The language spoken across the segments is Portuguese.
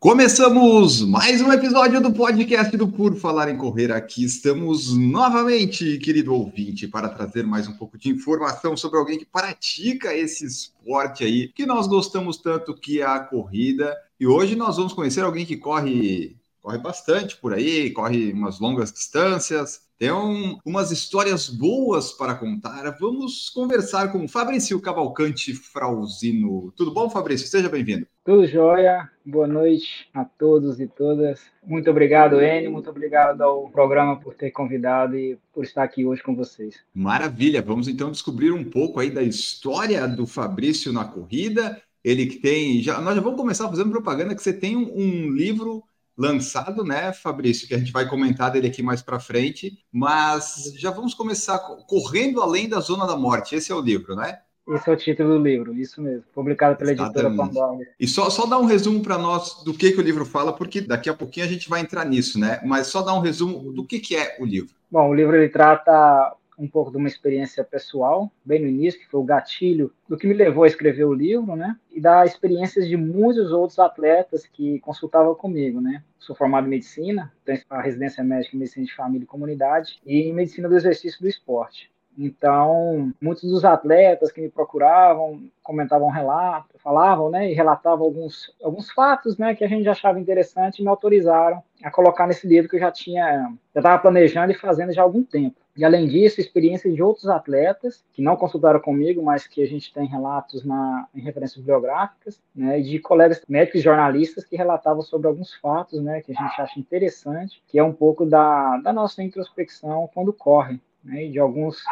Começamos mais um episódio do podcast do Por Falar em Correr. Aqui estamos novamente, querido ouvinte, para trazer mais um pouco de informação sobre alguém que pratica esse esporte aí, que nós gostamos tanto que é a corrida. E hoje nós vamos conhecer alguém que corre, corre bastante por aí, corre umas longas distâncias, tem um, umas histórias boas para contar. Vamos conversar com Fabrício Cavalcante Frauzino. Tudo bom, Fabrício? Seja bem-vindo. Tudo jóia. Boa noite a todos e todas. Muito obrigado, Enio. Muito obrigado ao programa por ter convidado e por estar aqui hoje com vocês. Maravilha. Vamos então descobrir um pouco aí da história do Fabrício na corrida. Ele que tem. Já, nós já vamos começar fazendo propaganda que você tem um, um livro lançado, né, Fabrício, que a gente vai comentar dele aqui mais para frente, mas já vamos começar correndo além da zona da morte. Esse é o livro, né? Esse é o título do livro, isso mesmo, publicado pela Exatamente. editora Pandora. E só, só dar um resumo para nós do que, que o livro fala, porque daqui a pouquinho a gente vai entrar nisso, né? Mas só dar um resumo do que, que é o livro. Bom, o livro ele trata um pouco de uma experiência pessoal, bem no início, que foi o gatilho do que me levou a escrever o livro, né? E da experiências de muitos outros atletas que consultavam comigo, né? Sou formado em medicina, tenho a residência médica em medicina de família e comunidade e em medicina do exercício do esporte. Então, muitos dos atletas que me procuravam comentavam relatos, falavam, né, e relatavam alguns, alguns fatos, né, que a gente achava interessante e me autorizaram a colocar nesse livro que eu já tinha, já estava planejando e fazendo já há algum tempo. E além disso, experiências de outros atletas que não consultaram comigo, mas que a gente tem relatos na, em referências bibliográficas, né, e de colegas médicos e jornalistas que relatavam sobre alguns fatos, né, que a gente acha interessante, que é um pouco da, da nossa introspecção quando corre, né, e de alguns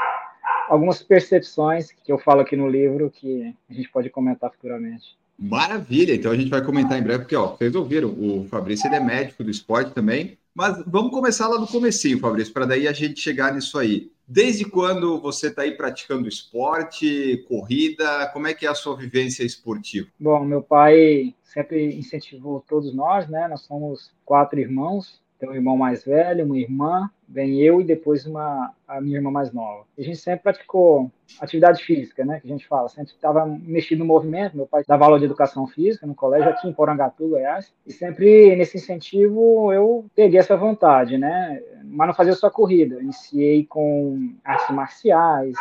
algumas percepções que eu falo aqui no livro que a gente pode comentar futuramente. Maravilha, então a gente vai comentar em breve, porque ó, vocês ouviram, o Fabrício ele é médico do esporte também, mas vamos começar lá do comecinho, Fabrício, para daí a gente chegar nisso aí. Desde quando você está aí praticando esporte, corrida, como é que é a sua vivência esportiva? Bom, meu pai sempre incentivou todos nós, né? Nós somos quatro irmãos, tem um irmão mais velho, uma irmã, vem eu e depois uma, a minha irmã mais nova. A gente sempre praticou atividade física, né, que a gente fala, sempre estava mexido no movimento, meu pai dava aula de educação física no colégio aqui em Porangatu, Goiás, e sempre nesse incentivo eu peguei essa vontade, né, mas não fazia só corrida, iniciei com artes marciais,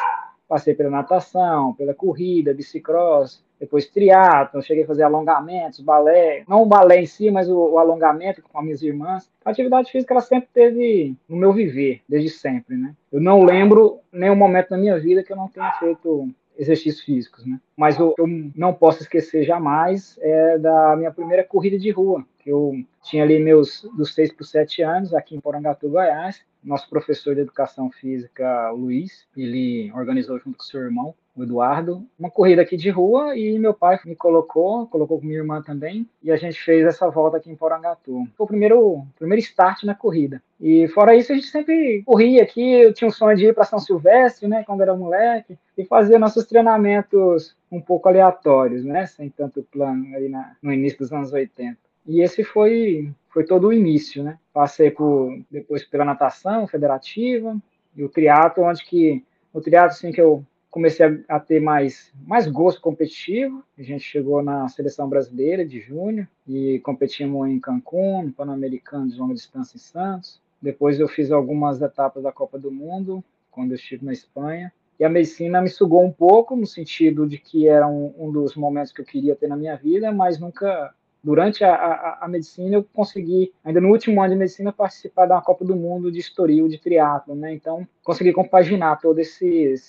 passei pela natação, pela corrida, bicicross, depois triatlo, cheguei a fazer alongamentos, balé, não o balé em si, mas o, o, alongamento com as minhas irmãs. A atividade física ela sempre teve no meu viver, desde sempre, né? Eu não lembro nenhum momento na minha vida que eu não tenha feito exercícios físicos, né? Mas que eu não posso esquecer jamais é da minha primeira corrida de rua, que eu tinha ali meus dos 6 para os 7 anos, aqui em Porangatu, Goiás. Nosso professor de educação física, Luiz, ele organizou junto com seu irmão o Eduardo, uma corrida aqui de rua e meu pai me colocou, colocou com minha irmã também, e a gente fez essa volta aqui em Porangatu. Foi o primeiro, primeiro start na corrida. E fora isso, a gente sempre corria aqui, eu tinha um sonho de ir para São Silvestre, né, quando era moleque, e fazer nossos treinamentos um pouco aleatórios, né, sem tanto plano ali na, no início dos anos 80. E esse foi foi todo o início, né? Passei por depois pela natação federativa e o triatlo, onde que o triatlo assim que eu comecei a, a, ter mais, mais gosto competitivo. A gente chegou na seleção brasileira de junho e competimos em Cancún, no Pan-Americano de longa distância em Santos. Depois eu fiz algumas etapas da Copa do Mundo, quando eu estive na Espanha. E a medicina me sugou um pouco, no sentido de que era um, um dos momentos que eu queria ter na minha vida, mas nunca durante a, a, a, medicina eu consegui, ainda no último ano de medicina, participar da Copa do Mundo de Estoril, de triatlo, né? Então, consegui compaginar todas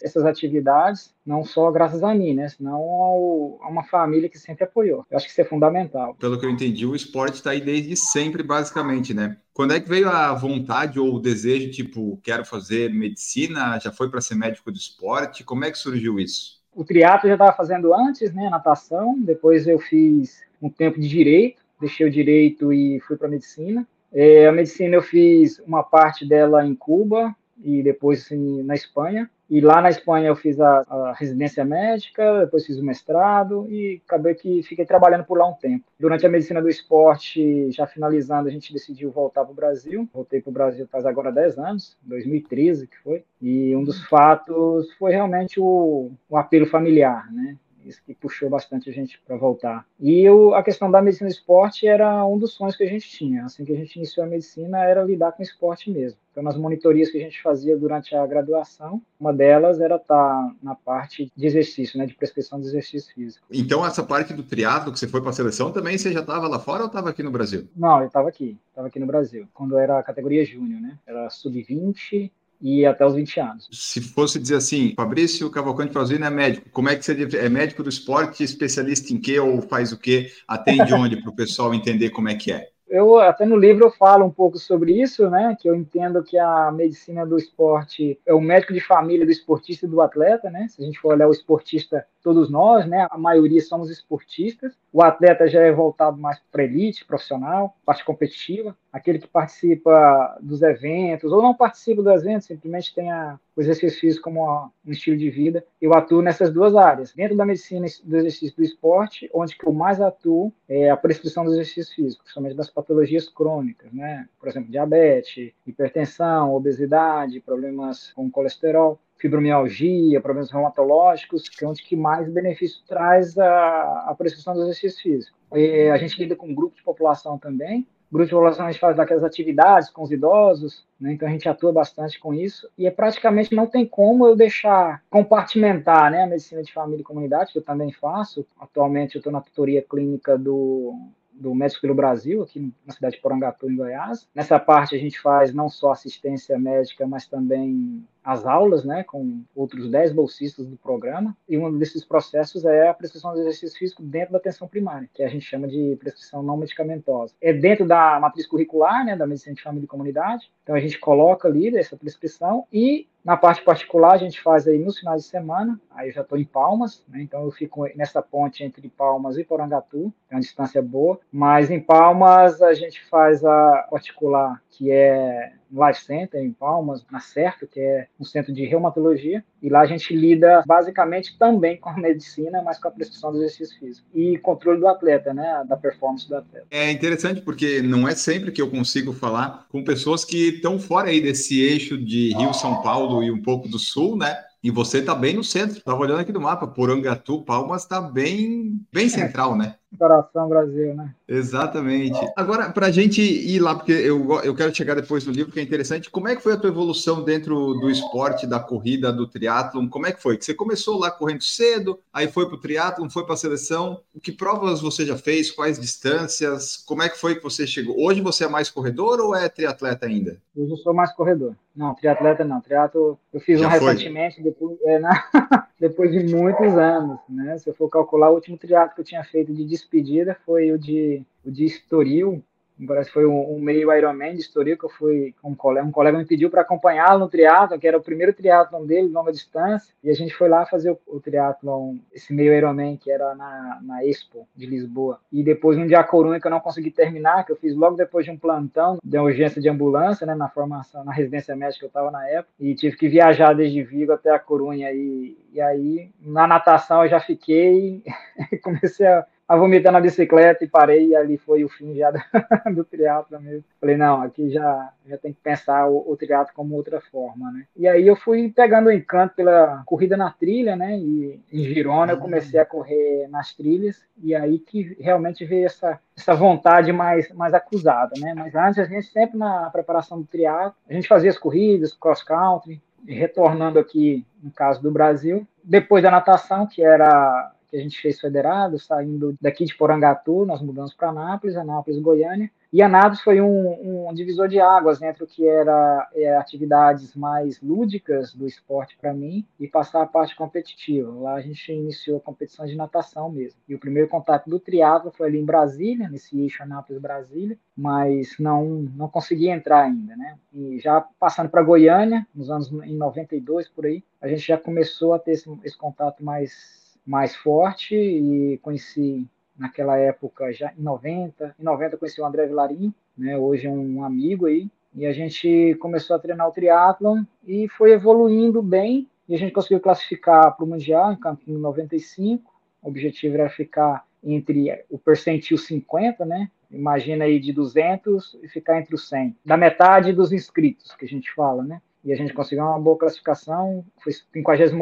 essas atividades, não só graças a mim, né? Senão ao, a uma família que sempre apoiou. Eu acho que isso é fundamental. Pelo que eu entendi, o esporte está aí desde sempre, basicamente, né? Quando é que veio a vontade ou o desejo, tipo, quero fazer medicina, já foi para ser médico do esporte? Como é que surgiu isso? O triatlo eu já estava fazendo antes, né? Natação, depois eu fiz um tempo de direito, deixei o direito e fui para medicina. É, a medicina eu fiz uma parte dela em Cuba e depois na Espanha. E lá na Espanha eu fiz a, a, residência médica, depois fiz o mestrado e acabei que fiquei trabalhando por lá um tempo. Durante a medicina do esporte, já finalizando, a gente decidiu voltar para o Brasil. Voltei para o Brasil faz agora 10 anos, 2013 que foi. E um dos fatos foi realmente o, o apelo familiar, né? Isso que puxou bastante a gente para voltar. E eu, a questão da medicina do esporte era um dos sonhos que a gente tinha. Assim que a gente iniciou a medicina, era lidar com esporte mesmo. Então, nas monitorias que a gente fazia durante a graduação, uma delas era estar tá na parte de exercício, né, de prescrição de exercício físico. Então, essa parte do triatlo que você foi para a seleção também, você já estava lá fora ou estava aqui no Brasil? Não, eu estava aqui, estava aqui no Brasil, quando era a categoria júnior, né? Era sub-20 e até os 20 anos. Se fosse dizer assim, Fabrício Cavalcante Frazino é médico, como é que você é médico do esporte, especialista em quê ou faz o quê? Atende onde para o pessoal entender como é que é? Eu até no livro eu falo um pouco sobre isso, né? Que eu entendo que a medicina do esporte é o médico de família do esportista e do atleta, né? Se a gente for olhar o esportista, todos nós, né? A maioria somos esportistas. O atleta já é voltado mais para elite, profissional, parte competitiva, aquele que participa dos eventos ou não participa dos eventos, simplesmente tem a, o exercício físico como um estilo de vida. Eu atuo nessas duas áreas. Dentro da medicina do exercício do esporte, onde que eu mais atuo é a prescrição do exercício físico, principalmente das patologias crônicas, né? Por exemplo, diabetes, hipertensão, obesidade, problemas com colesterol fibromialgia, problemas reumatológicos, que é onde que mais benefício traz a, a prescrição do exercício físico. E a gente lida com um grupo de população também, grupo de gente faz daquelas atividades com os idosos, né? então a gente atua bastante com isso, e é praticamente não tem como eu deixar compartimentar né, a medicina de família e comunidade, que eu também faço. Atualmente eu estou na tutoria clínica do do Médico pelo Brasil, aqui na cidade de Porangatu, em Goiás. Nessa parte a gente faz não só assistência médica, mas também as aulas, né, com outros 10 bolsistas do programa, e um desses processos é a prescrição de exercício físico dentro da atenção primária, que a gente chama de prescrição não medicamentosa. É dentro da matriz curricular, né, da medicina de família e comunidade, então a gente coloca ali essa prescrição e na parte particular, a gente faz aí nos finais de semana, aí eu já estou em Palmas, né, então eu fico nessa ponte entre Palmas e Porangatu, é uma distância boa, mas em Palmas a gente faz a particular, que é no Life Center, em Palmas, na Certo, que é um centro de reumatologia, e lá a gente lida basicamente também com a medicina, mas com a prescrição do exercício físico e controle do atleta, né, da performance do atleta. É interessante porque não é sempre que eu consigo falar com pessoas que estão fora aí desse eixo de Rio, São Paulo e um pouco do Sul, né? E você está bem no centro. Estava olhando aqui no mapa, Porangatu, Palmas está bem, bem central, né? Coração Brasil, né? Exatamente. Agora, para a gente ir lá, porque eu, eu quero chegar depois no livro, que é interessante, como é que foi a tua evolução dentro do esporte, da corrida, do triatlon? Como é que foi? Que você começou lá correndo cedo, aí foi para o triatlon, foi para a seleção. Que provas você já fez? Quais distâncias? Como é que foi que você chegou? Hoje você é mais corredor ou é triatleta ainda? Hoje eu sou mais corredor. Não, triatleta não. Triatlo eu fiz já um foi. recentemente, depois, é, na... depois de muitos anos, né? Se eu for calcular, o último triatlo que eu tinha feito de despedida foi o de, o de Estoril, parece foi um, um, meio Ironman de Estoril que eu fui com um colega, um colega me pediu para acompanhá-lo no triatlo, que era o primeiro triatlon dele, longa distância, e a gente foi lá fazer o, o triatlon, esse meio Ironman que era na, na Expo de Lisboa. E depois um dia Corunha que eu não consegui terminar, que eu fiz logo depois de um plantão de urgência de ambulância, né, na formação, na residência médica que eu estava na época, e tive que viajar desde Vigo até a Corunha. E, e aí na natação eu já fiquei comecei a a vomitar na bicicleta e parei, e ali foi o fim já do, do triatlo mesmo. Falei, não, aqui já, já tem que pensar o, o triatlo como outra forma, né? E aí eu fui pegando o encanto pela corrida na trilha, né? E em Girona eu comecei a correr nas trilhas, e aí que realmente veio essa, essa vontade mais, mais acusada, né? Mas antes a gente sempre na preparação do triatlo, a gente fazia as corridas, cross country, retornando aqui no caso do Brasil, depois da natação, que era que a gente fez federado, saindo daqui de Porangatu, nós mudamos para Anápolis, Anápolis, Goiânia, e Anápolis foi um, um divisor de águas entre o que era é, atividades mais lúdicas do esporte para mim e passar a parte competitiva. Lá a gente iniciou competições de natação mesmo. E o primeiro contato do triatlo foi ali em Brasília, nesse eixo Anápolis-Brasília, mas não não consegui entrar ainda, né? E já passando para Goiânia, nos anos em 92 por aí, a gente já começou a ter esse, esse contato mais mais forte e conheci naquela época já em 90, em 90 conheci o André Vilarinho, né, hoje é um amigo aí, E a gente começou a treinar o triatlon e foi evoluindo bem. E a gente conseguiu classificar para o Mundial em Campinho 95. O objetivo era ficar entre o percentil 50, né? Imagina aí de 200 e ficar entre os 100. Da metade dos inscritos, que a gente fala, né? E a gente conseguiu uma boa classificação, foi 58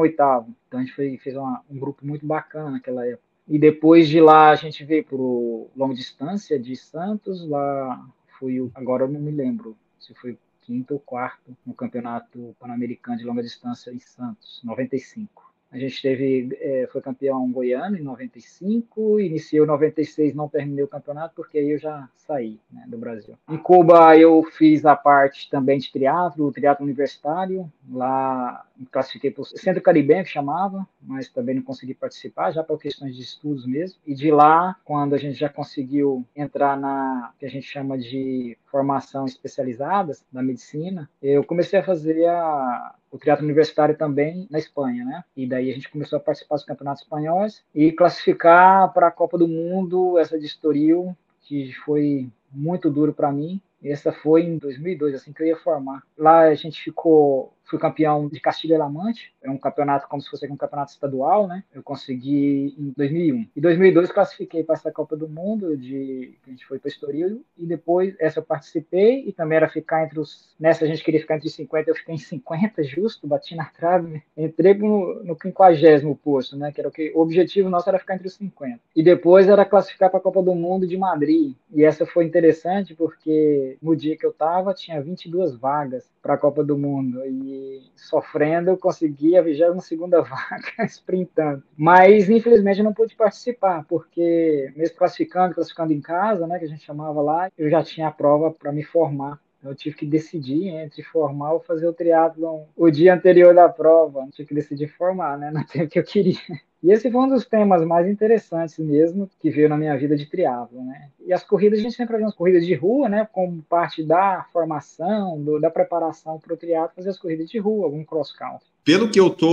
Então a gente foi, fez uma, um grupo muito bacana naquela época. E depois de lá a gente veio para o longa distância de Santos, lá fui o, agora eu não me lembro se foi quinto ou quarto no campeonato pan-americano de longa distância em Santos, 95. A gente teve, é, foi campeão goiano em 95, iniciei em 96, não terminei o campeonato porque aí eu já saí né, do Brasil. Em Cuba eu fiz a parte também de triatlo, triatlo universitário, lá classifiquei para o Centro Caribenho, que chamava, mas também não consegui participar, já por questões de estudos mesmo. E de lá, quando a gente já conseguiu entrar na que a gente chama de formação especializada da medicina, eu comecei a fazer a, o triatlo universitário também na Espanha, né? E daí a gente começou a participar dos campeonatos espanhóis e classificar para a Copa do Mundo essa de Estoril, que foi muito duro para mim. Essa foi em 2002, assim que eu ia formar. Lá a gente ficou fui campeão de Castilha-La Mancha, é um campeonato como se fosse um campeonato estadual, né? Eu consegui em 2001. Em 2002 classifiquei para essa Copa do Mundo, de a gente foi para Estoril e depois essa eu participei e também era ficar entre os nessa a gente queria ficar entre os 50, eu fiquei em 50 justo, bati na trave, entrei no, no 50 posto, né? Que era o que o objetivo nosso era ficar entre os 50. E depois era classificar para a Copa do Mundo de Madrid. E essa foi interessante porque no dia que eu tava tinha 22 vagas para a Copa do Mundo e sofrendo, eu consegui a 22 vaga sprintando. Mas, infelizmente, eu não pude participar, porque mesmo classificando, classificando em casa, né, que a gente chamava lá, eu já tinha a prova para me formar. Eu tive que decidir entre formar ou fazer o triatlon o dia anterior da prova. Eu tive que decidir formar, né? Não tempo que eu queria. E esse foi um dos temas mais interessantes mesmo que veio na minha vida de triatlo, né? E as corridas, a gente sempre fazia as corridas de rua, né? Como parte da formação, do, da preparação para o triatlo, fazer as corridas de rua, algum cross country. Pelo que eu tô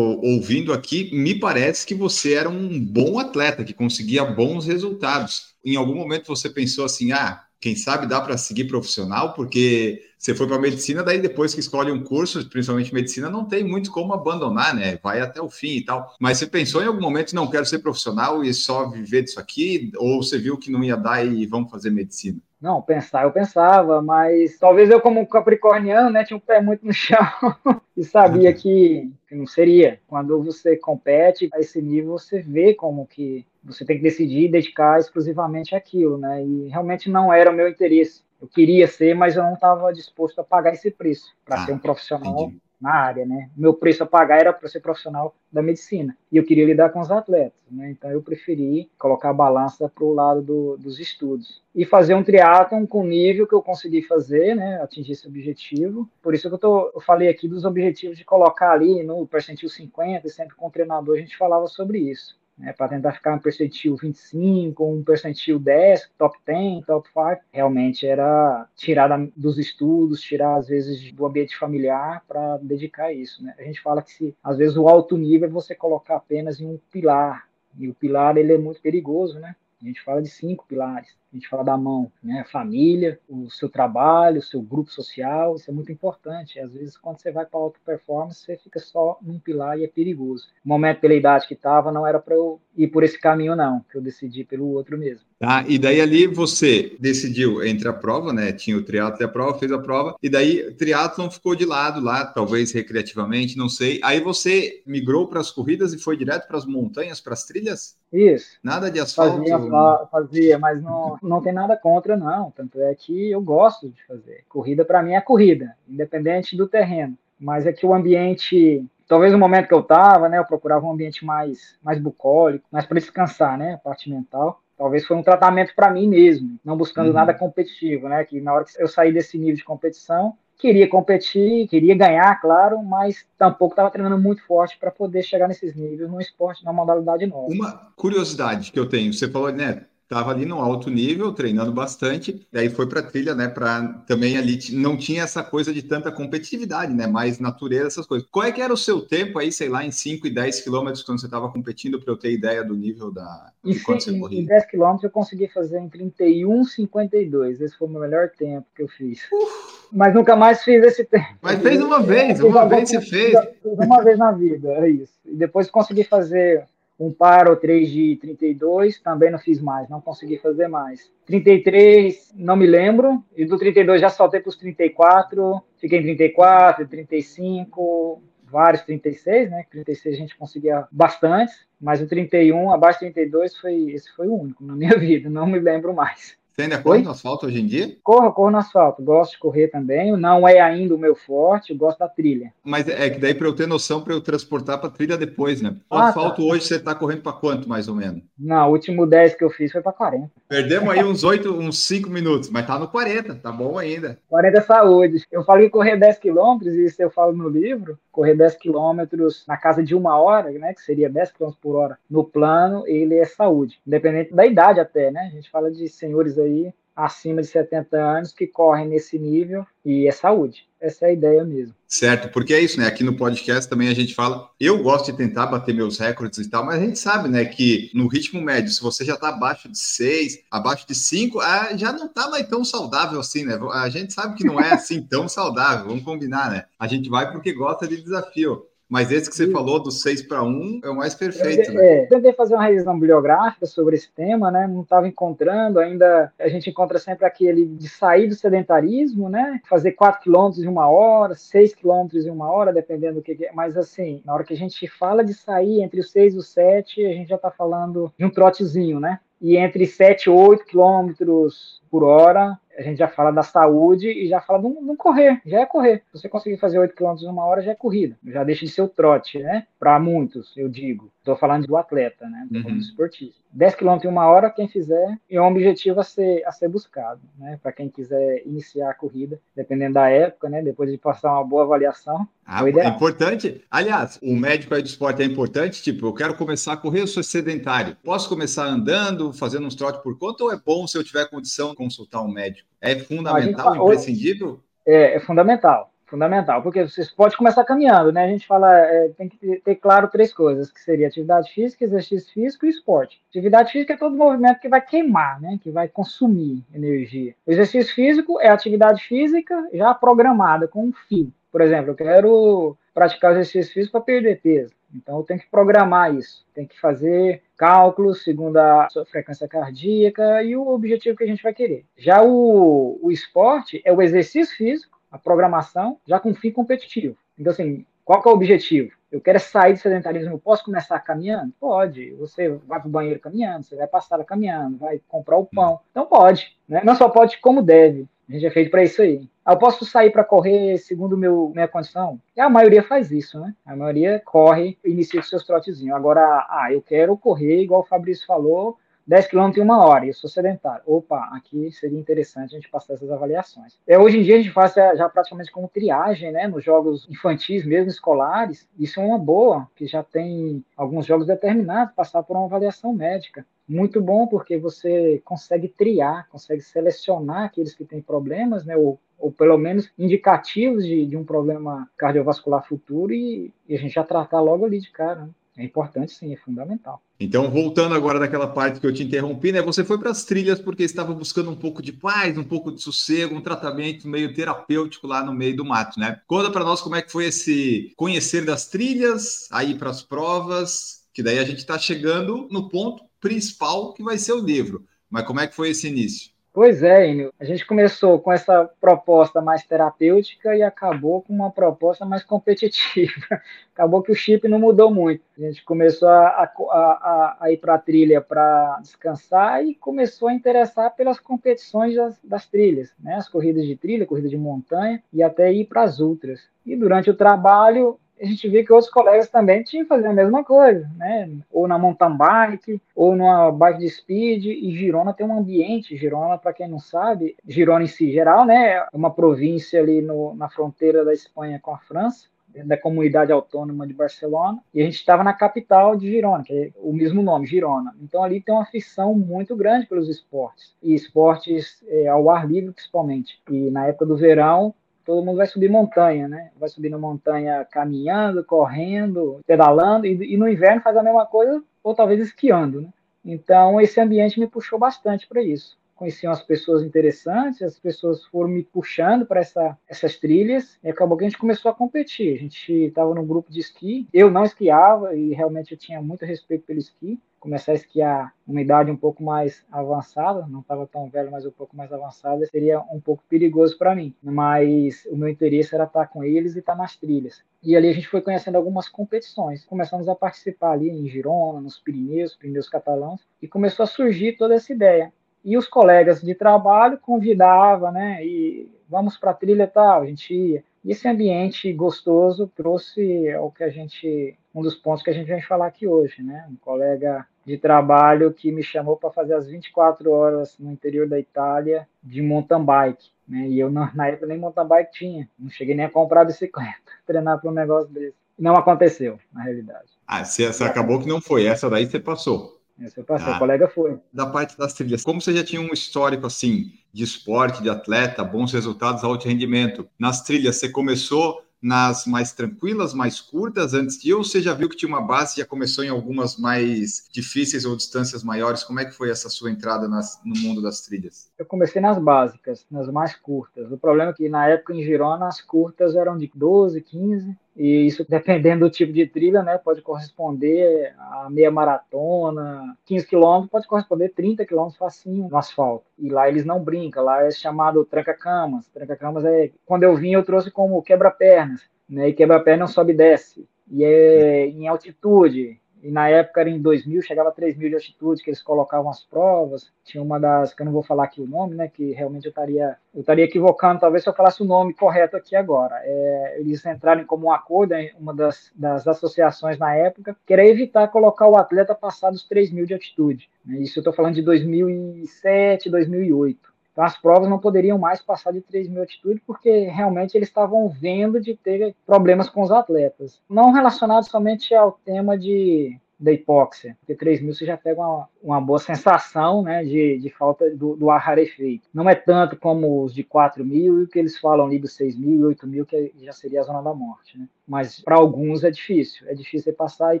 ouvindo aqui, me parece que você era um bom atleta, que conseguia bons resultados. Em algum momento você pensou assim, ah, quem sabe dá para seguir profissional, porque você foi para medicina, daí depois que escolhe um curso, principalmente medicina, não tem muito como abandonar, né? Vai até o fim e tal. Mas você pensou em algum momento, não quero ser profissional e só viver disso aqui? Ou você viu que não ia dar e vamos fazer medicina? Não, pensar eu pensava, mas talvez eu como capricorniano, né, tinha um pé muito no chão e sabia uhum. que, que não seria. Quando você compete a esse nível, você vê como que você tem que decidir dedicar exclusivamente aquilo, né? E realmente não era o meu interesse. Eu queria ser, mas eu não estava disposto a pagar esse preço para ah, ser um profissional entendi. na área, né? O meu preço a pagar era para ser profissional da medicina e eu queria lidar com os atletas, né? Então eu preferi colocar a balança para o lado do, dos estudos e fazer um triatlon com o nível que eu consegui fazer, né? Atingir esse objetivo. Por isso que eu, tô, eu falei aqui dos objetivos de colocar ali no percentil 50 e sempre com o treinador a gente falava sobre isso né, para tentar ficar um percentil 25, um percentil 10, top 10, top 5, realmente era tirar da, dos estudos, tirar às vezes do ambiente familiar para dedicar a isso. Né? A gente fala que se, às vezes o alto nível é você colocar apenas em um pilar, e o pilar ele é muito perigoso, né? A gente fala de cinco pilares. A gente fala da mão, né? Família, o seu trabalho, o seu grupo social, isso é muito importante. Às vezes, quando você vai para alta performance, você fica só num pilar e é perigoso. O momento, pela idade que estava, não era para eu ir por esse caminho, não, que eu decidi pelo outro mesmo. Tá, e daí ali você decidiu entre a prova, né? Tinha o triatlo e a prova, fez a prova, e daí o triatlon ficou de lado lá, talvez recreativamente, não sei. Aí você migrou para as corridas e foi direto para as montanhas, para as trilhas? Isso. Nada de asfalto? Fazia, fazia, mas não, não tem nada contra, não. Tanto é que eu gosto de fazer. Corrida, para mim, é corrida, independente do terreno. Mas é que o ambiente talvez no momento que eu estava, né, eu procurava um ambiente mais, mais bucólico, mais para descansar, né, a parte mental. Talvez foi um tratamento para mim mesmo, não buscando uhum. nada competitivo, né? Que na hora que eu saí desse nível de competição, queria competir, queria ganhar, claro, mas tampouco estava treinando muito forte para poder chegar nesses níveis no esporte, na modalidade nova. Uma curiosidade que eu tenho, você falou, né? Estava ali no alto nível, treinando bastante, daí foi para trilha, né? Para também ali não tinha essa coisa de tanta competitividade, né? Mais natureza, essas coisas. Qual é que era o seu tempo aí, sei lá, em 5 e 10 quilômetros quando você estava competindo, para eu ter ideia do nível da. De quando você corria? Em 10 quilômetros eu consegui fazer em 31,52. Esse foi o meu melhor tempo que eu fiz. Uf. Mas nunca mais fiz esse tempo. Mas fez uma vez, uma vez você fez. Uma vez na vida, é isso. E depois consegui fazer um par ou três de 32, também não fiz mais, não consegui fazer mais. 33, não me lembro, e do 32 já saltei para os 34, fiquei em 34, 35, vários 36, né? 36 a gente conseguia bastante, mas o 31, abaixo de 32, foi, esse foi o único na minha vida, não me lembro mais. Você ainda corre Oi? no asfalto hoje em dia? Corro, corro no asfalto. Gosto de correr também. Não é ainda o meu forte, gosto da trilha. Mas é que daí para eu ter noção, para eu transportar para trilha depois, né? O ah, asfalto tá. hoje você está correndo para quanto, mais ou menos? Não, o último 10 que eu fiz foi para 40. Perdemos aí uns 8, uns 5 minutos, mas tá no 40, tá bom ainda. 40 é saúde. Eu falei correr 10 quilômetros, e isso eu falo no livro, correr 10 quilômetros na casa de uma hora, né? Que seria 10 quilômetros por hora no plano, ele é saúde. Independente da idade até, né? A gente fala de senhores aí acima de 70 anos que correm nesse nível e é saúde. Essa é a ideia mesmo. Certo, porque é isso, né? Aqui no podcast também a gente fala. Eu gosto de tentar bater meus recordes e tal, mas a gente sabe, né, que no ritmo médio, se você já está abaixo de 6, abaixo de 5, ah, já não está mais tão saudável assim, né? A gente sabe que não é assim tão saudável, vamos combinar, né? A gente vai porque gosta de desafio. Mas esse que você falou do 6 para 1 é o mais perfeito. Eu, né? é, tentei fazer uma revisão bibliográfica sobre esse tema, né? Não estava encontrando ainda. A gente encontra sempre aquele de sair do sedentarismo, né? Fazer 4 quilômetros em uma hora, 6 quilômetros em uma hora, dependendo do que. É. Mas assim, na hora que a gente fala de sair entre os 6 e os 7, a gente já está falando de um trotezinho, né? E entre 7 e 8 quilômetros por hora a gente já fala da saúde e já fala de um, correr, já é correr. Se você conseguir fazer 8 km em uma hora, já é corrida. Já deixa de ser o trote, né? Para muitos, eu digo. Estou falando do atleta, né? Do uhum. esportista. 10 km em uma hora, quem fizer, é um objetivo a ser, a ser buscado, né? Para quem quiser iniciar a corrida, dependendo da época, né? Depois de passar uma boa avaliação. Ah, é importante. Aliás, o médico aí do esporte é importante. Tipo, eu quero começar a correr, eu sou sedentário. Posso começar andando, fazendo uns trotes por conta, ou é bom se eu tiver condição de consultar um médico? É fundamental, imprescindível? É, é fundamental fundamental, porque você pode começar caminhando, né? A gente fala, é, tem que ter claro três coisas, que seria atividade física, exercício físico e esporte. Atividade física é todo movimento que vai queimar, né? Que vai consumir energia. O exercício físico é atividade física já programada com um fim. Por exemplo, eu quero praticar exercício físico para perder peso. Então tenho que programar isso, tem que fazer cálculos segundo a sua frequência cardíaca e o objetivo que a gente vai querer. Já o, o esporte é o exercício físico a programação já com fim competitivo. Então, assim, qual é o objetivo? Eu quero sair do sedentarismo, eu posso começar caminhando? Pode. Você vai para o banheiro caminhando, você vai passar caminhando, vai comprar o pão. Então pode. Né? Não só pode, como deve. A gente é feito para isso aí. Eu posso sair para correr segundo meu, minha condição? E a maioria faz isso, né? A maioria corre inicia os seus trotezinhos. Agora, ah, eu quero correr, igual o Fabrício falou, 10 km em uma hora, e eu sou sedentário. Opa, aqui seria interessante a gente passar essas avaliações. É, hoje em dia a gente faz já, já praticamente como triagem, né, nos jogos infantis, mesmo escolares. Isso é uma boa, que já tem alguns jogos determinados, passar por uma avaliação médica. Muito bom, porque você consegue triar, consegue selecionar aqueles que têm problemas, né, ou, ou pelo menos indicativos de, de um problema cardiovascular futuro, e, e, a gente já tratar logo ali de cara. Né? É importante, sim, é fundamental. Então, voltando agora daquela parte que eu te interrompi, né? Você foi para as trilhas porque estava buscando um pouco de paz, um pouco de sossego, um tratamento meio terapêutico lá no meio do mato, né? Conta para nós como é que foi esse conhecer das trilhas, aí para as provas, que daí a gente está chegando no ponto principal que vai ser o livro. Mas como é que foi esse início? Pois é, Enio. A gente começou com essa proposta mais terapêutica e acabou com uma proposta mais competitiva. Acabou que o chip não mudou muito. A gente começou a, a, a ir para a trilha para descansar e começou a interessar pelas competições das, das trilhas, né? as corridas de trilha, corrida de montanha e até ir para as ultras. E durante o trabalho, a gente vê que outros colegas também tinham que fazer a mesma coisa, né? Ou na mountain bike, ou numa bike de speed, e Girona tem um ambiente, Girona, para quem não sabe, Girona em si geral, né? É uma província ali no, na fronteira da Espanha com a França, da comunidade autônoma de Barcelona, e a gente estava na capital de Girona, que é o mesmo nome, Girona. Então ali tem uma afição muito grande pelos esportes, e esportes é, ao ar livre principalmente. E na época do verão, todo mundo vai subir montanha, né? Vai subir na montanha caminhando, correndo, pedalando, e, e no inverno faz a mesma coisa, ou talvez esquiando, né? Então esse ambiente me puxou bastante para isso conheci umas pessoas interessantes, as pessoas foram me puxando para essa, essas trilhas, e acabou que a gente começou a competir. A gente estava num grupo de esqui, eu não esquiava, e realmente eu tinha muito respeito pelo esqui. Começar a esquiar uma idade um pouco mais avançada, não estava tão velho, mas um pouco mais avançada, seria um pouco perigoso para mim. Mas o meu interesse era estar com eles e estar nas trilhas. E ali a gente foi conhecendo algumas competições. Começamos a participar ali em Girona, nos Pirineus, Pirineus Catalãos, e começou a surgir toda essa ideia e os colegas de trabalho convidavam, né? E vamos para a trilha tal, a gente ia. Esse ambiente gostoso trouxe o que a gente, um dos pontos que a gente vem falar aqui hoje, né? Um colega de trabalho que me chamou para fazer as 24 horas no interior da Itália de mountain bike, né? E eu na época nem mountain bike tinha, não cheguei nem a comprar bicicleta, treinar para um negócio desse. Não aconteceu, na realidade. Ah, você acabou que não foi, essa daí você passou. Esse eu passei, ah, colega foi. Da parte das trilhas, como você já tinha um histórico assim de esporte, de atleta, bons resultados, alto rendimento, nas trilhas você começou nas mais tranquilas, mais curtas antes de ou você já viu que tinha uma base e já começou em algumas mais difíceis ou distâncias maiores? Como é que foi essa sua entrada nas, no mundo das trilhas? Eu comecei nas básicas, nas mais curtas. O problema é que na época em Girona as curtas eram de 12, 15 e isso, dependendo do tipo de trilha, né, pode corresponder a meia maratona, 15 quilômetros, pode corresponder 30 quilômetros facinho no asfalto. E lá eles não brincam, lá é chamado tranca-camas. Tranca-camas é, quando eu vim, eu trouxe como quebra-pernas, né, e quebra-perna sobe e desce. E é em altitude, e na época era em 2000, chegava a 3 mil de altitude, que eles colocavam as provas. Tinha uma das, que eu não vou falar aqui o nome, né, que realmente eu estaria eu estaria equivocando, talvez se eu falasse o nome correto aqui agora. É, eles entraram como um acordo, uma das, das associações na época, que era evitar colocar o atleta passar dos 3 mil de altitude. Isso eu estou falando de 2007, 2008. Então, as provas não poderiam mais passar de 3 mil altitude, porque realmente eles estavam vendo de ter problemas com os atletas. Não relacionados somente ao tema de da hipóxia, porque 3 mil você já pega uma, uma boa sensação né, de, de falta do, do ar rarefeito. Não é tanto como os de 4 mil e o que eles falam ali dos 6 mil e 8 mil, que já seria a zona da morte. Né? Mas para alguns é difícil, é difícil passar e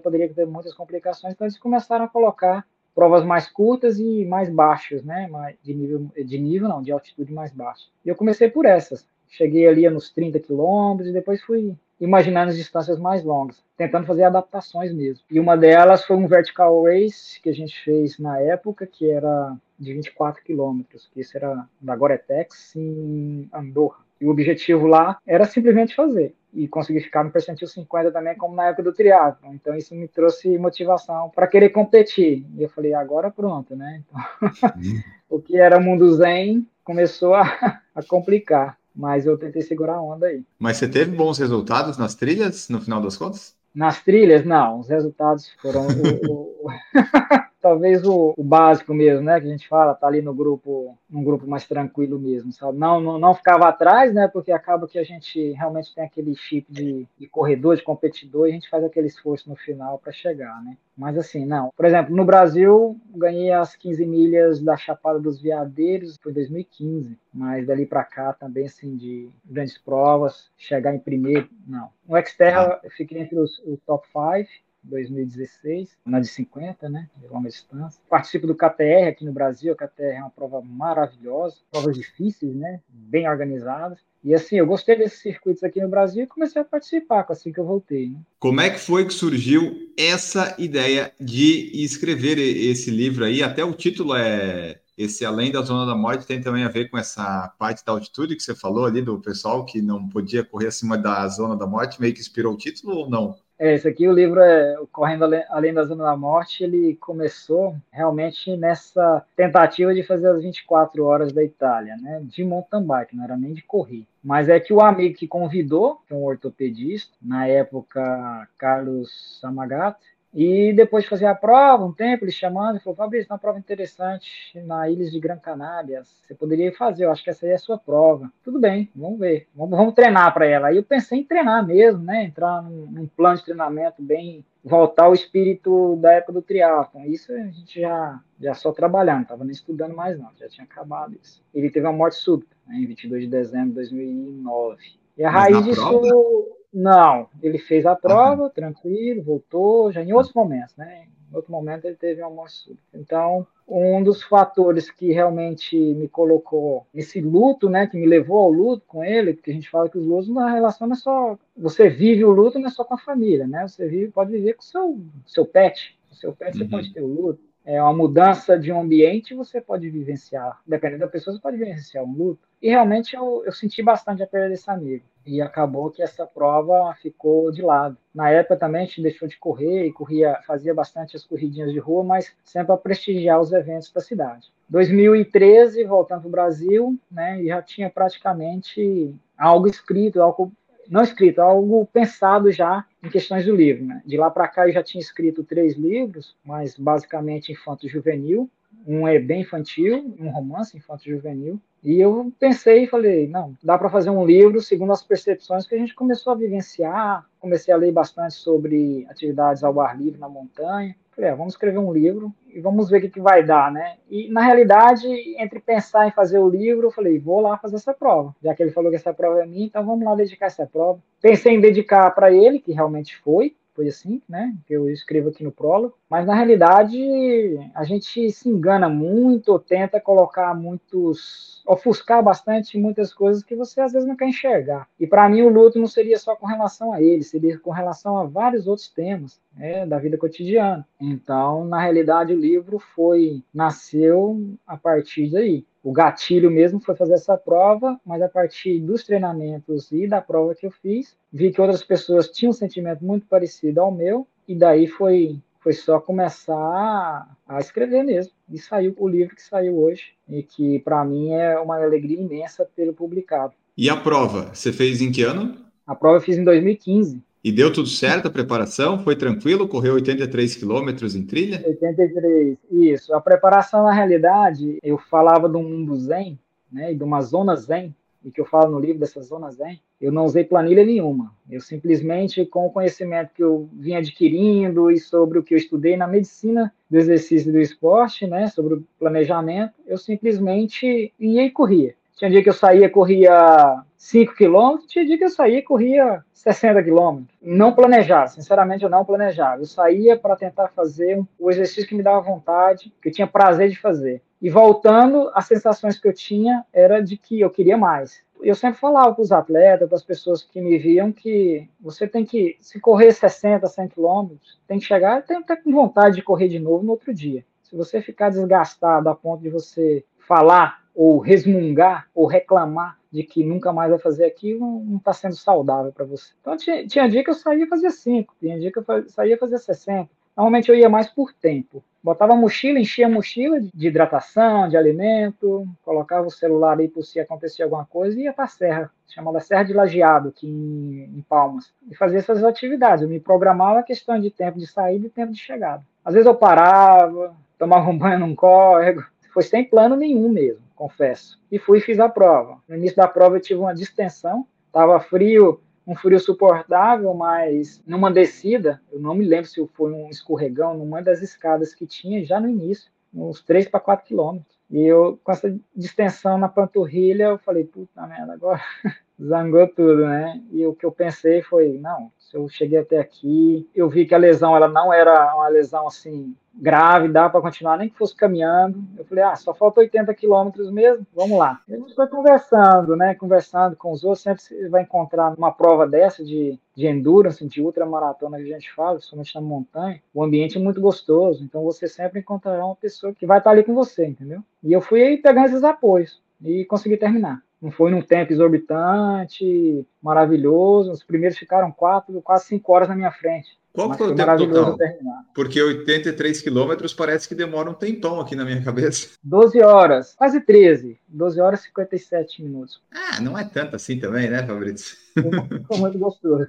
poderia ter muitas complicações, então eles começaram a colocar provas mais curtas e mais baixas, né? De nível, de nível não, de altitude mais baixa. E eu comecei por essas. Cheguei ali nos 30 quilômetros e depois fui imaginando as distâncias mais longas, tentando fazer adaptações mesmo. E uma delas foi um vertical race que a gente fez na época, que era de 24 quilômetros, que isso era da Goretex em Andorra. E o objetivo lá era simplesmente fazer e conseguir ficar no percentil 50 também, como na época do triatlo. Então isso me trouxe motivação para querer competir. E eu falei, agora pronto, né? Então, o que era mundo zen começou a, a complicar, mas eu tentei segurar a onda aí. Mas você teve bons resultados nas trilhas, no final das contas? Nas trilhas, não. Os resultados foram o, o, talvez o, o, básico mesmo, né? Que a gente fala, tá ali no grupo, um grupo mais tranquilo mesmo, sabe? Não, não, não ficava atrás, né? Porque acaba que a gente realmente tem aquele chip de, de corredor, de competidor, e a gente faz aquele esforço no final para chegar, né? Mas assim, não. Por exemplo, no Brasil, ganhei as 15 milhas da Chapada dos Veadeiros, foi 2015. Mas dali para cá também, assim, de grandes provas, chegar em primeiro, não. No Xterra, eu fiquei entre os, os top 5 2016, na de 50, né, de longa distância. Participo do KTR aqui no Brasil, a KTR é uma prova maravilhosa, provas difíceis, né, bem organizadas. E assim, eu gostei desses circuitos aqui no Brasil e comecei a participar assim que eu voltei. Né? Como é que foi que surgiu essa ideia de escrever esse livro aí? Até o título é esse além da zona da morte tem também a ver com essa parte da altitude que você falou ali do pessoal que não podia correr acima da zona da morte, meio que inspirou o título ou não? É, esse aqui, o livro é Correndo Além da Zona da Morte, ele começou realmente nessa tentativa de fazer as 24 horas da Itália, né, de mountain bike, não era nem de correr. Mas é que o amigo que convidou, que é um ortopedista, na época Carlos Samagato, E depois de fazer a prova, um tempo, ele chamando, falou, Fabrício, uma prova interessante na Ilha de Gran Canária, você poderia fazer, eu acho que essa aí é a sua prova. Tudo bem, vamos ver, vamos, vamos treinar para ela. Aí eu pensei em treinar mesmo, né, entrar num, num plano de treinamento bem voltar ao espírito da época do triatlon. Isso a gente já, já só trabalhando, estava nem estudando mais não, já tinha acabado isso. Ele teve uma morte súbita, né, em 22 de dezembro de 2009. E a Mas raiz disso... Prova? Não, ele fez a prova, uhum. tranquilo, voltou, já em outros momentos, né? Em outro momento ele teve uma súbita. Então, um dos fatores que realmente me colocou nesse luto, né, que me levou ao luto com ele, porque a gente fala que os lutos na relação não é só você vive o luto não é só com a família, né? Você vive, pode viver com o seu seu pet, o seu pet uhum. você pode ter o luto. É uma mudança de um ambiente, você pode vivenciar, dependendo da pessoa, você pode vivenciar um luto. E realmente eu, eu senti bastante a perda desse amigo. E acabou que essa prova ficou de lado. Na época também a gente deixou de correr e corria, fazia bastante as corridinhas de rua, mas sempre para prestigiar os eventos da cidade. 2013, voltando para o Brasil, né, já tinha praticamente algo escrito, algo não escrito, algo pensado já em questões do livro. Né? De lá para cá eu já tinha escrito três livros, mas basicamente infanto-juvenil. Um é bem infantil, um romance infanto-juvenil, e eu pensei e falei, não, dá para fazer um livro segundo as percepções que a gente começou a vivenciar. Comecei a ler bastante sobre atividades ao ar livre na montanha. Falei, é, vamos escrever um livro e vamos ver o que, que vai dar, né? E, na realidade, entre pensar em fazer o livro, eu falei, vou lá fazer essa prova. Já que ele falou que essa prova é minha, então vamos lá dedicar essa prova. Pensei em dedicar para ele, que realmente foi, foi assim, né? Que eu escrevo aqui no prólogo. Mas na realidade a gente se engana muito, tenta colocar muitos, ofuscar bastante muitas coisas que você às vezes não quer enxergar. E para mim o luto não seria só com relação a ele, seria com relação a vários outros temas né, da vida cotidiana. Então, na realidade, o livro foi nasceu a partir daí o gatilho mesmo foi fazer essa prova, mas a partir dos treinamentos e da prova que eu fiz, vi que outras pessoas tinham um sentimento muito parecido ao meu, e daí foi, foi só começar a escrever mesmo. E saiu o livro que saiu hoje, e que para mim é uma alegria imensa tê-lo publicado. E a prova, você fez em que ano? A prova eu fiz em 2015. E deu tudo certo a preparação? Foi tranquilo? Correu 83 quilômetros em trilha? 83, isso. A preparação, na realidade, eu falava do mundo zen, né, de uma zona zen, e que eu falo no livro dessa zona zen, eu não usei planilha nenhuma. Eu simplesmente, com o conhecimento que eu vim adquirindo e sobre o que eu estudei na medicina do exercício e do esporte, né, sobre o planejamento, eu simplesmente ia e corria. Tinha dia que eu saía, corria 5 quilômetros, tinha dia que eu saía e corria 60 quilômetros. Não planejava, sinceramente eu não planejava. Eu saía para tentar fazer o exercício que me dava vontade, que eu tinha prazer de fazer. E voltando, as sensações que eu tinha era de que eu queria mais. Eu sempre falava para os atletas, para as pessoas que me viam, que você tem que, se correr 60, 100 quilômetros, tem que chegar tem que com vontade de correr de novo no outro dia. Se você ficar desgastado a ponto de você falar ou resmungar ou reclamar de que nunca mais vai fazer aquilo, não está sendo saudável para você. Então tinha, tinha, dia que eu saía fazer 5, tinha dia que eu saía fazer 60. Normalmente eu ia mais por tempo. Botava a mochila, enchia a mochila de hidratação, de alimento, colocava o celular aí por se acontecer alguma coisa e ia para a serra, chamada Serra de Lajeado, aqui em, em Palmas, e fazia essas atividades. Eu me programava questão de tempo de saída e tempo de chegada. Às vezes eu parava, tomava um banho num córrego, foi sem plano nenhum mesmo confesso. E fui e fiz a prova. No início da prova eu tive uma distensão, estava frio, um frio suportável, mas numa descida, eu não me lembro se foi um escorregão, numa das escadas que tinha já no início, uns 3 para 4 quilômetros. E eu, com essa distensão na panturrilha, eu falei, puta merda, agora zangou tudo, né? E o que eu pensei foi, não, se eu cheguei até aqui, eu vi que a lesão, ela não era uma lesão, assim, grave, dá para continuar, nem que fosse caminhando. Eu falei, ah, só falta 80 quilômetros mesmo, vamos lá. E a gente foi conversando, né, conversando com os outros, sempre você vai encontrar uma prova dessa de, de endurance, de ultramaratona que a gente fala, somente na montanha, o ambiente é muito gostoso, então você sempre encontrará uma pessoa que vai estar ali com você, entendeu? E eu fui aí pegando esses apoios e consegui terminar. Não foi num tempo exorbitante, maravilhoso. Os primeiros ficaram quatro, quase cinco horas na minha frente. Qual foi, foi o tempo total? Porque 83 quilômetros parece que demora um tempão aqui na minha cabeça. 12 horas, quase 13. 12 horas e 57 minutos. Ah, não é tanto assim também, né, Fabrício? Foi muito gostoso.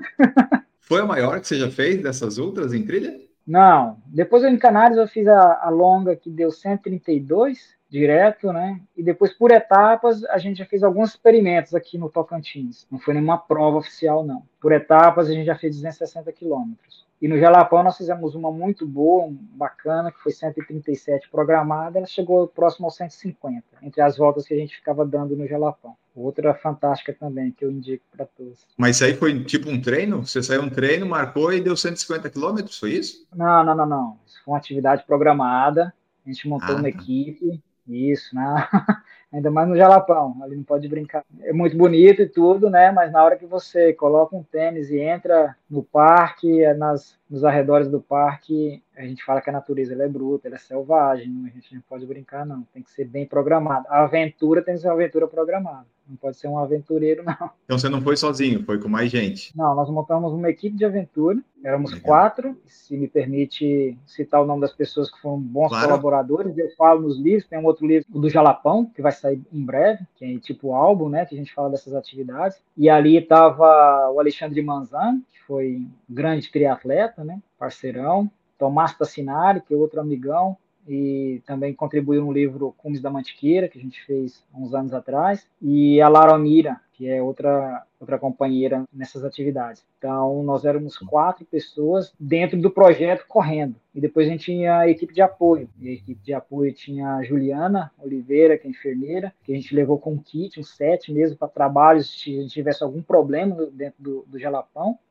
Foi a maior que você já fez dessas ultras em trilha? Não. Depois em Canários eu fiz a, a longa que deu 132 direto, né? E depois, por etapas, a gente já fez alguns experimentos aqui no Tocantins. Não foi nenhuma prova oficial, não. Por etapas, a gente já fez 260 quilômetros. E no Jalapão nós fizemos uma muito boa, bacana, que foi 137 programada, ela chegou próximo aos 150, entre as voltas que a gente ficava dando no Jalapão. Outra fantástica também, que eu indico para todos. Mas isso aí foi tipo um treino? Você saiu um treino, marcou e deu 150 quilômetros, foi isso? Não, não, não, não. Isso foi uma atividade programada, a gente montou ah, uma tá. equipe, isso, né? Ainda mais no Jalapão, ali não pode brincar. É muito bonito e tudo, né? Mas na hora que você coloca um tênis e entra no parque, é nas, nos arredores do parque, a gente fala que a natureza é bruta, ela é selvagem, a gente não pode brincar, não. Tem que ser bem programado. A aventura tem que ser uma aventura programada. Não pode ser um aventureiro, não. Então você não foi sozinho, foi com mais gente? Não, nós montamos uma equipe de aventura, éramos Legal. quatro, se me permite citar o nome das pessoas que foram bons claro. colaboradores, eu falo nos livros, tem um outro livro do Jalapão, que vai sair em breve, que é tipo álbum, né, que a gente fala dessas atividades, e ali estava o Alexandre Manzan, que foi grande triatleta, né, parceirão, Tomás Tassinari, que é outro amigão, e também contribuiu no livro Cumes da Mantiqueira, que a gente fez uns anos atrás, e a Laromira, que é outra, outra companheira nessas atividades. Então, nós éramos quatro pessoas dentro do projeto correndo. E depois a gente tinha a equipe de apoio. E a equipe de apoio tinha a Juliana Oliveira, que é enfermeira, que a gente levou com um kit, um set mesmo para trabalhos, se a gente tivesse algum problema dentro do, do.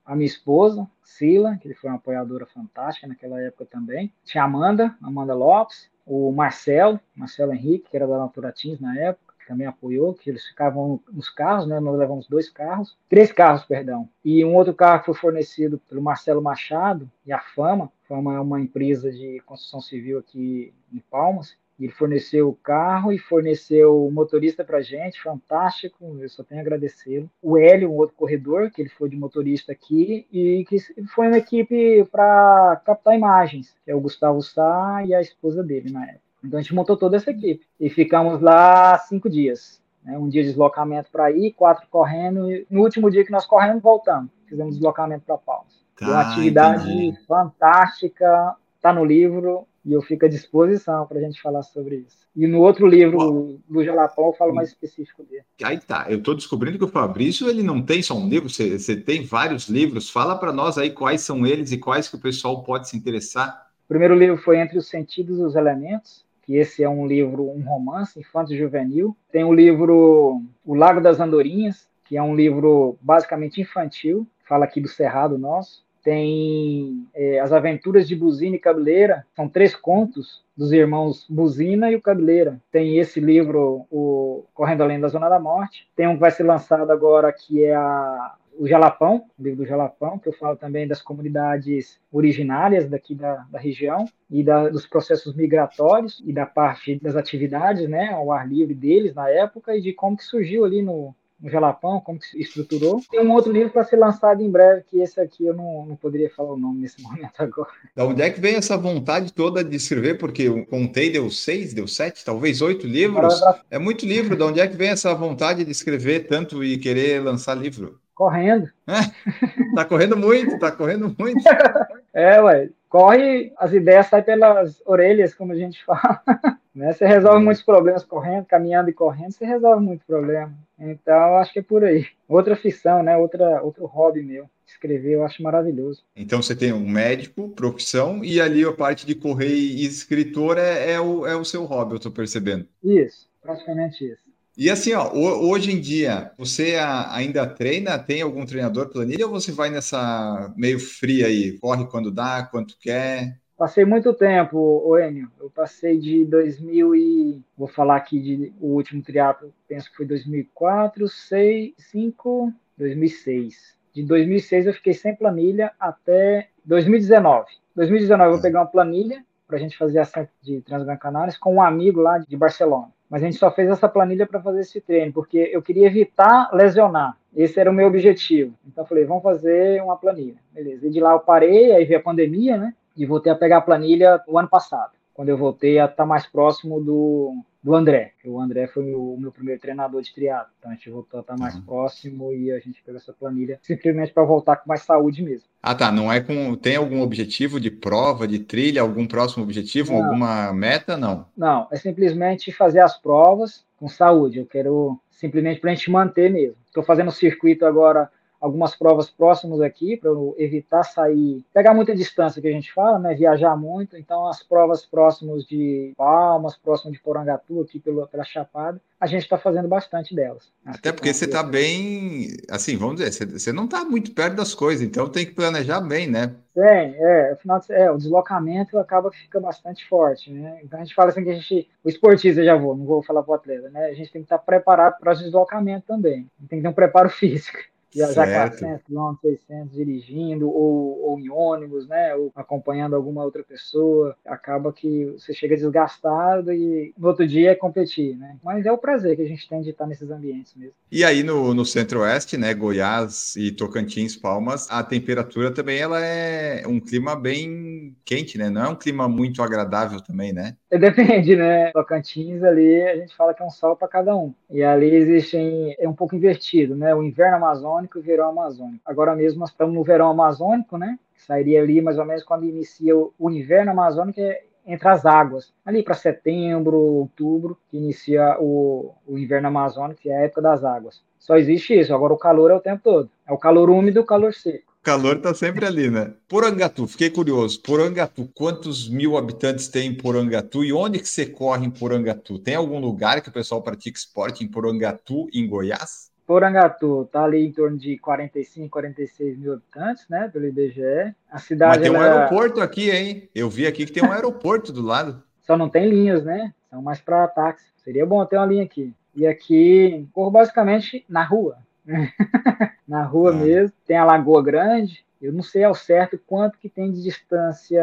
A minha esposa, Sila, que foi uma apoiadora fantástica naquela época também. Tinha a Amanda, Amanda Lopes, o Marcelo, Marcelo Henrique, que era da Naturatins na época também apoiou, que eles ficavam nos carros, né? Nós levamos dois carros, três carros, perdão. E um outro carro foi fornecido pelo Marcelo Machado e a Fama. Fama é uma empresa de construção civil aqui em Palmas. Ele forneceu o carro e forneceu o motorista para gente, fantástico, eu só tenho a agradecê-lo. O Hélio, um outro corredor, que ele foi de motorista aqui, e que foi uma equipe para captar imagens, que é o Gustavo Sá e a esposa dele na época. Então a gente montou toda essa equipe e ficamos lá cinco dias. Né? Um dia de deslocamento para ir, quatro correndo. E no último dia que nós corremos, voltamos. Fizemos deslocamento para Palmas. Tá, uma atividade entendi. fantástica, está no livro e eu fico à disposição para a gente falar sobre isso. E no outro livro Bom, do Jalapão eu falo mais específico dele. Aí tá, eu estou descobrindo que o Fabrício ele não tem só um livro, você, você tem vários livros. Fala para nós aí quais são eles e quais que o pessoal pode se interessar. O primeiro livro foi Entre os Sentidos e os Elementos, que esse é um livro, um romance infanto juvenil. Tem o livro O Lago das Andorinhas, que é um livro basicamente infantil, fala aqui do Cerrado nosso. Tem é, As Aventuras de Buzina e Cabeleira, são três contos dos irmãos Buzina e o Cabeleira. Tem esse livro, o Correndo Além da Zona da Morte. Tem um que vai ser lançado agora, que é a o Jalapão, o livro do Jalapão, que eu falo também das comunidades originárias daqui da, da região e da, dos processos migratórios e da parte das atividades, né, ao ar livre deles na época e de como que surgiu ali no, no Jalapão, como que se estruturou. Tem um outro livro para ser lançado em breve, que esse aqui eu não, não poderia falar o nome nesse momento agora. Da onde é que vem essa vontade toda de escrever? Porque eu contei, deu seis, deu sete, talvez oito livros. É muito livro. Da onde é que vem essa vontade de escrever tanto e querer lançar livro? Correndo. É, tá correndo muito, tá correndo muito. é, ué, corre, as ideias saem pelas orelhas, como a gente fala. né? Você resolve é. muitos problemas correndo, caminhando e correndo, você resolve muito problema. Então, acho que é por aí. Outra ficção, né? Outra, outro hobby meu. Escrever, eu acho maravilhoso. Então, você tem um médico, profissão, e ali a parte de correr e escritor é, é, o, é o seu hobby, eu tô percebendo. Isso, praticamente isso. E assim, ó, hoje em dia, você ainda treina? Tem algum treinador planilha ou você vai nessa meio fria aí? Corre quando dá, quanto quer? Passei muito tempo, Enio. Eu passei de 2000 e... Vou falar aqui de o último triatlo, penso que foi 2004, 6, 5, 2006. De 2006 eu fiquei sem planilha até 2019. 2019 eu vou pegar uma planilha para a gente fazer a de Transgran com um amigo lá de Barcelona mas a gente só fez essa planilha para fazer esse treino, porque eu queria evitar lesionar. Esse era o meu objetivo. Então eu falei, vamos fazer uma planilha. Beleza. E de lá eu parei, aí veio a pandemia, né? E voltei a pegar a planilha o ano passado, quando eu voltei a estar tá mais próximo do, do André. O André foi o meu primeiro treinador de triatlo, então a gente voltou a estar mais uhum. próximo e a gente pegou essa planilha simplesmente para voltar com mais saúde mesmo. Ah, tá. Não é com. Tem algum objetivo de prova, de trilha, algum próximo objetivo, não. alguma meta? Não. Não, é simplesmente fazer as provas com saúde. Eu quero simplesmente para a gente manter mesmo. Estou fazendo o circuito agora algumas provas próximas aqui, para evitar sair, pegar muita distância que a gente fala, né, viajar muito, então as provas próximas de Palmas, próximas de Porangatu, aqui pelo, pela Chapada, a gente está fazendo bastante delas. Até porque você está bem, assim, vamos dizer, você, não está muito perto das coisas, então tem que planejar bem, né? Tem, é, afinal, é, o deslocamento acaba que fica bastante forte, né? Então a gente fala assim que a gente, o esportista já vou, não vou falar para o atleta, né? A gente tem que estar tá preparado para os deslocamentos também, tem que ter um preparo físico viajar certo. 400 km, 600 dirigindo, ou, ou em ônibus, né, ou acompanhando alguma outra pessoa, acaba que você chega desgastado e no outro dia é competir, né? Mas é o prazer que a gente tem de estar nesses ambientes mesmo. E aí no, no centro-oeste, né, Goiás e Tocantins, Palmas, a temperatura também ela é um clima bem quente, né? Não é um clima muito agradável também, né? Depende, né? Tocantins ali a gente fala que é um sol para cada um. E ali existem é um pouco invertido, né? O inverno amazônico e o verão amazônico. Agora mesmo nós estamos no verão amazônico, né? Sairia ali mais ou menos quando inicia o inverno amazônico, é entre as águas, ali para setembro, outubro, que inicia o, o inverno amazônico, que é a época das águas. Só existe isso, agora o calor é o tempo todo. É o calor úmido e o calor seco. O calor tá sempre ali, né? Porangatu, fiquei curioso. Porangatu, quantos mil habitantes tem em Porangatu e onde que você corre em Porangatu? Tem algum lugar que o pessoal pratica esporte em Porangatu, em Goiás? Porangatu está ali em torno de 45, 46 mil habitantes, né, pelo IBGE. A cidade. Mas tem um aeroporto aqui, hein? Eu vi aqui que tem um aeroporto do lado. Só não tem linhas, né? São mais para táxi. Seria bom ter uma linha aqui. E aqui, corro basicamente na rua. na rua ah. mesmo. Tem a Lagoa Grande. Eu não sei ao certo quanto que tem de distância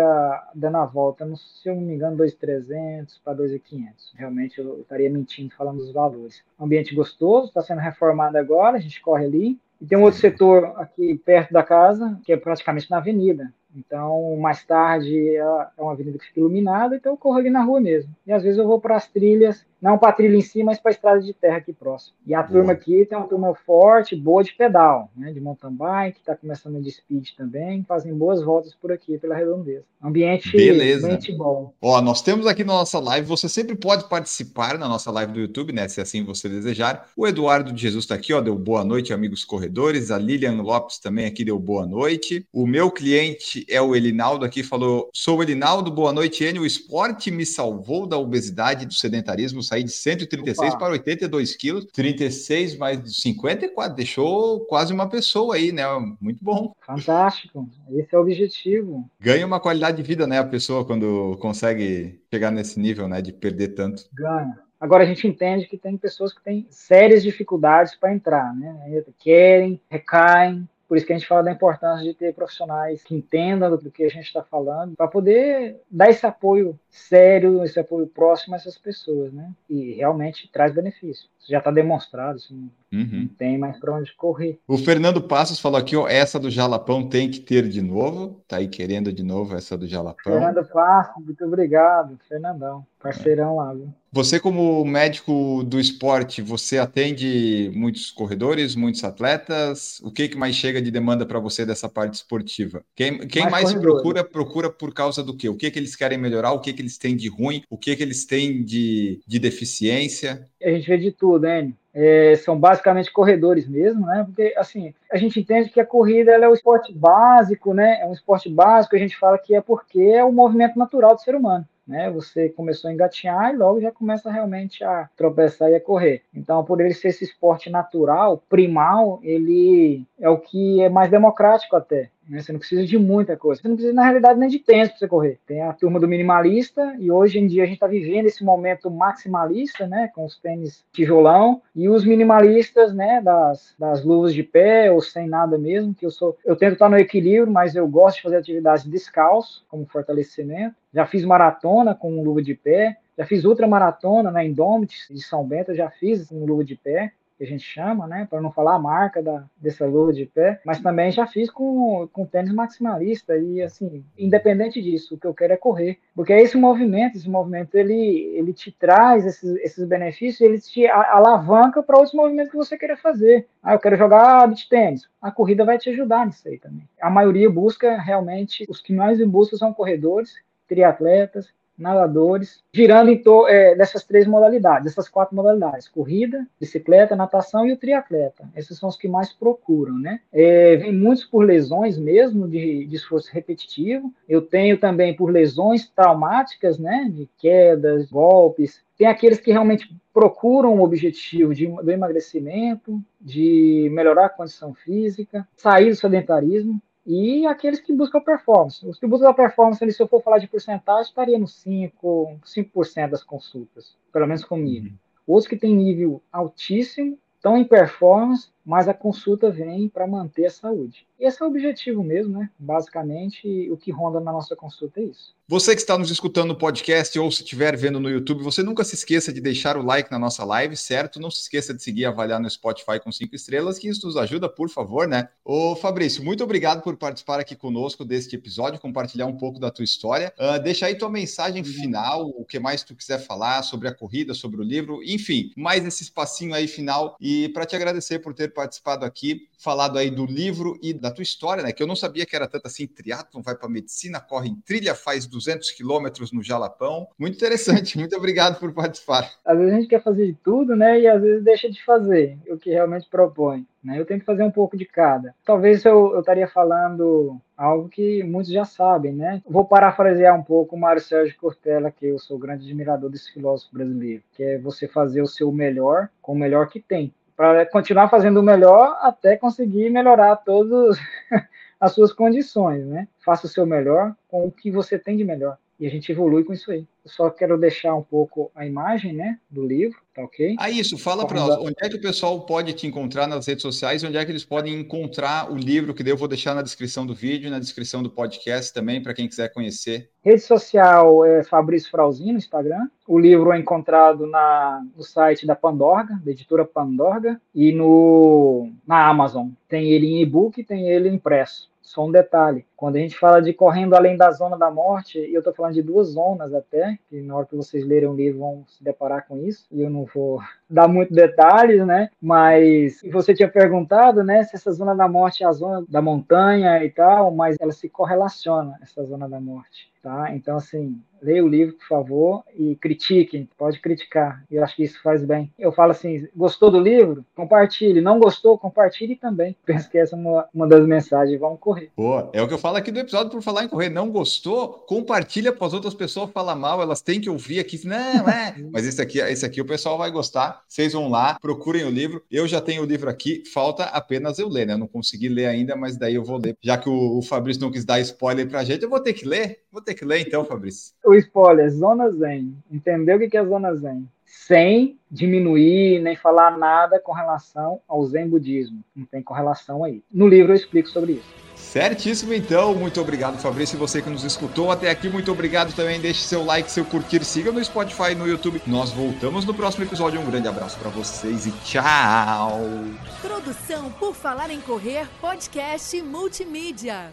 dando a volta. Não, se eu não me engano, 2.300 para 2.500. Realmente eu estaria mentindo falando dos valores. Ambiente gostoso, está sendo reformado agora, a gente corre ali. E tem um outro setor aqui perto da casa, que é praticamente na avenida. Então, mais tarde é, é uma avenida que fica iluminada, então eu corro ali na rua mesmo. E às vezes eu vou para as trilhas, não para trilha em si, mas para estrada de terra aqui próximo. E a turma aqui tem uma turma forte, boa de pedal, né, de mountain bike, está começando de speed também, fazem boas voltas por aqui, pela redondeza. Ambiente, Beleza. ambiente bom. Ó, nós temos aqui na nossa live, você sempre pode participar na nossa live do YouTube, né, se assim você desejar. O Eduardo de Jesus está aqui, ó, deu boa noite, amigos corredores. A Lilian Lopes também aqui deu boa noite. O meu cliente é o Elinaldo aqui, falou: Sou o Elinaldo, boa noite, Enio. O esporte me salvou da obesidade e do sedentarismo. Saí de 136 Opa. para 82 quilos, 36 mais de 54, deixou quase uma pessoa aí, né? Muito bom. Fantástico, esse é o objetivo. Ganha uma qualidade de vida, né? A pessoa quando consegue chegar nesse nível, né? De perder tanto. Ganha. Agora a gente entende que tem pessoas que têm sérias dificuldades para entrar, né? Querem, recaem, por isso que a gente fala da importância de ter profissionais que entendam do que a gente está falando, para poder dar esse apoio sério, esse apoio próximo a essas pessoas, né? E realmente traz benefício. Isso já está demonstrado, assim, uhum. não tem mais para onde correr. O Fernando Passos falou aqui, ó, essa do Jalapão tem que ter de novo, tá aí querendo de novo essa do Jalapão. Fernando Passos, muito obrigado, Fernandão, parceirão é. lá, viu? Você, como médico do esporte, você atende muitos corredores, muitos atletas? O que, que mais chega de demanda para você dessa parte esportiva? Quem, quem mais, mais procura, procura por causa do quê? O que, que eles querem melhorar? O que, que eles têm de ruim? O que, que eles têm de, de deficiência? A gente vê de tudo, né? É, são basicamente corredores mesmo, né? Porque assim a gente entende que a corrida é o esporte básico, né? É um esporte básico. A gente fala que é porque é o movimento natural do ser humano né? Você começou a engatinhar e logo já começa realmente a tropeçar e a correr. Então, por ele ser esse esporte natural, primal, ele é o que é mais democrático até. Né? Você não precisa de muita coisa. Você não precisa, na realidade, nem de tênis para você correr. Tem a turma do minimalista, e hoje em dia a gente está vivendo esse momento maximalista, né? Com os tênis tijolão, e os minimalistas, né? Das, das luvas de pé, ou sem nada mesmo, que eu sou. Eu tento estar no equilíbrio, mas eu gosto de fazer atividades descalço, como fortalecimento. Já fiz maratona com luva de pé, já fiz ultramaratona na Indomites de São Bento, já fiz com luva de pé. Que a gente chama, né, para não falar a marca da, dessa luva de pé, mas também já fiz com, com tênis maximalista e assim, independente disso, o que eu quero é correr, porque esse movimento, esse movimento ele, ele te traz esses, esses benefícios, ele te alavanca para outros movimentos que você queira fazer. Ah, eu quero jogar beach tênis, a corrida vai te ajudar nisso aí também. A maioria busca realmente, os que mais buscam são corredores, triatletas, nadadores, girando em é, dessas três modalidades, dessas quatro modalidades: corrida, bicicleta, natação e o triatleta. Esses são os que mais procuram, né? É, vem muitos por lesões mesmo de, de esforço repetitivo. Eu tenho também por lesões traumáticas, né? De quedas, golpes. Tem aqueles que realmente procuram o objetivo de, do emagrecimento, de melhorar a condição física, sair do sedentarismo e aqueles que buscam performance. Os que buscam a performance, se eu for falar de porcentagem, estaria nos 5%, 5 das consultas, pelo menos comigo. Uhum. Outros que têm nível altíssimo, estão em performance, mas a consulta vem para manter a saúde. Esse é o objetivo mesmo, né? Basicamente, o que ronda na nossa consulta é isso. Você que está nos escutando no podcast ou se estiver vendo no YouTube, você nunca se esqueça de deixar o like na nossa live, certo? Não se esqueça de seguir e avaliar no Spotify com cinco estrelas, que isso nos ajuda, por favor, né? Ô Fabrício, muito obrigado por participar aqui conosco deste episódio, compartilhar um pouco da tua história. Uh, deixa aí tua mensagem final, o que mais tu quiser falar sobre a corrida, sobre o livro, enfim, mais esse espacinho aí final e para te agradecer por ter participado aqui, falado aí do livro e da tua história, né? Que eu não sabia que era tanto assim, triatlon, vai para medicina, corre em trilha, faz 200 quilômetros no Jalapão. Muito interessante, muito obrigado por participar. Às vezes a gente quer fazer de tudo, né? E às vezes deixa de fazer o que realmente propõe. Né? Eu tenho que fazer um pouco de cada. Talvez eu, eu estaria falando algo que muitos já sabem, né? Vou parafrasear um pouco o Mário Sérgio Cortella, que eu sou grande admirador desse filósofo brasileiro, que é você fazer o seu melhor com o melhor que tem para continuar fazendo o melhor até conseguir melhorar todas as suas condições, né? Faça o seu melhor com o que você tem de melhor. E a gente evolui com isso aí. Eu só quero deixar um pouco a imagem, né, do livro, tá ok? Ah, isso. Fala para nós. Onde é que o pessoal pode te encontrar nas redes sociais? Onde é que eles podem encontrar o livro que eu vou deixar na descrição do vídeo, na descrição do podcast também, para quem quiser conhecer? Rede social é Fabrício Frauzinho no Instagram. O livro é encontrado na, no site da Pandorga, da editora Pandorga, e no, na Amazon. Tem ele em e-book, tem ele impresso. Só um detalhe, quando a gente fala de correndo além da zona da morte, eu estou falando de duas zonas até, que na hora que vocês lerem o livro vão se deparar com isso, e eu não vou dar muitos detalhes, né? Mas você tinha perguntado, né, se essa zona da morte é a zona da montanha e tal, mas ela se correlaciona, essa zona da morte. Tá? Então, assim, leia o livro, por favor, e critiquem, pode criticar. Eu acho que isso faz bem. Eu falo assim: gostou do livro? Compartilhe. Não gostou? Compartilhe também. Penso que essa é uma, uma das mensagens. Vamos correr. Boa. É o que eu falo aqui do episódio por falar em correr. Não gostou? Compartilha para as outras pessoas falar mal. Elas têm que ouvir aqui. Não, é. Mas esse aqui, esse aqui o pessoal vai gostar. Vocês vão lá, procurem o livro. Eu já tenho o livro aqui, falta apenas eu ler, né? Eu não consegui ler ainda, mas daí eu vou ler. Já que o, o Fabrício não quis dar spoiler para a gente, eu vou ter que ler. Vou ter que ler então, Fabrício. O spoiler, Zona Zen. Entendeu o que é Zona Zen? Sem diminuir nem falar nada com relação ao Zen budismo. Não tem correlação aí. No livro eu explico sobre isso. Certíssimo, então. Muito obrigado, Fabrício. E você que nos escutou até aqui, muito obrigado também. Deixe seu like, seu curtir, siga no Spotify e no YouTube. Nós voltamos no próximo episódio. Um grande abraço para vocês e tchau. Produção por Falar em Correr, podcast multimídia.